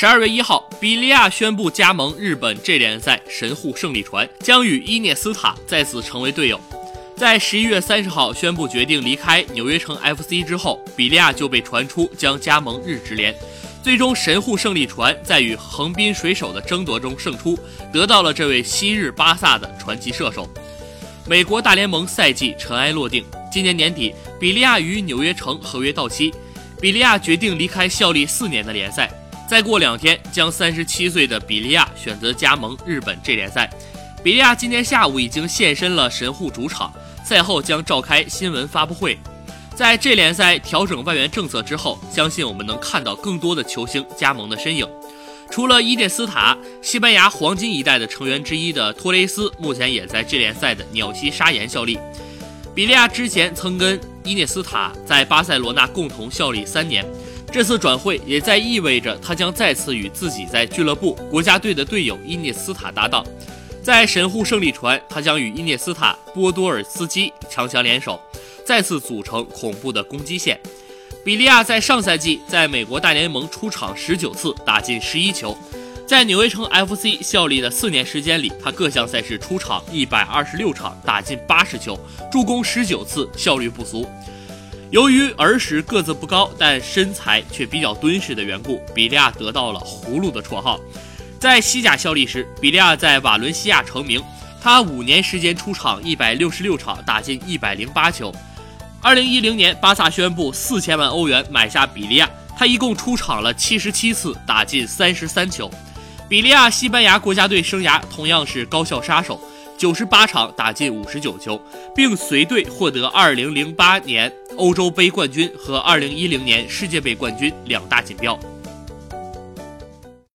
十二月一号，比利亚宣布加盟日本 J 联赛神户胜利船，将与伊涅斯塔再次成为队友。在十一月三十号宣布决定离开纽约城 FC 之后，比利亚就被传出将加盟日职联。最终，神户胜利船在与横滨水手的争夺中胜出，得到了这位昔日巴萨的传奇射手。美国大联盟赛季尘埃落定，今年年底，比利亚与纽约城合约到期，比利亚决定离开效力四年的联赛。再过两天，将三十七岁的比利亚选择加盟日本 J 联赛。比利亚今天下午已经现身了神户主场，赛后将召开新闻发布会。在这联赛调整外援政策之后，相信我们能看到更多的球星加盟的身影。除了伊涅斯塔，西班牙黄金一代的成员之一的托雷斯，目前也在这联赛的鸟栖砂岩效力。比利亚之前曾跟伊涅斯塔在巴塞罗那共同效力三年，这次转会也在意味着他将再次与自己在俱乐部、国家队的队友伊涅斯塔搭档。在神户胜利船，他将与伊涅斯塔、波多尔斯基强强联手。再次组成恐怖的攻击线。比利亚在上赛季在美国大联盟出场十九次，打进十一球。在纽约城 FC 效力的四年时间里，他各项赛事出场一百二十六场，打进八十球，助攻十九次，效率不俗。由于儿时个子不高，但身材却比较敦实的缘故，比利亚得到了“葫芦”的绰号。在西甲效力时，比利亚在瓦伦西亚成名，他五年时间出场一百六十六场，打进一百零八球。二零一零年，巴萨宣布四千万欧元买下比利亚，他一共出场了七十七次，打进三十三球。比利亚西班牙国家队生涯同样是高效杀手，九十八场打进五十九球，并随队获得二零零八年欧洲杯冠军和二零一零年世界杯冠军两大锦标。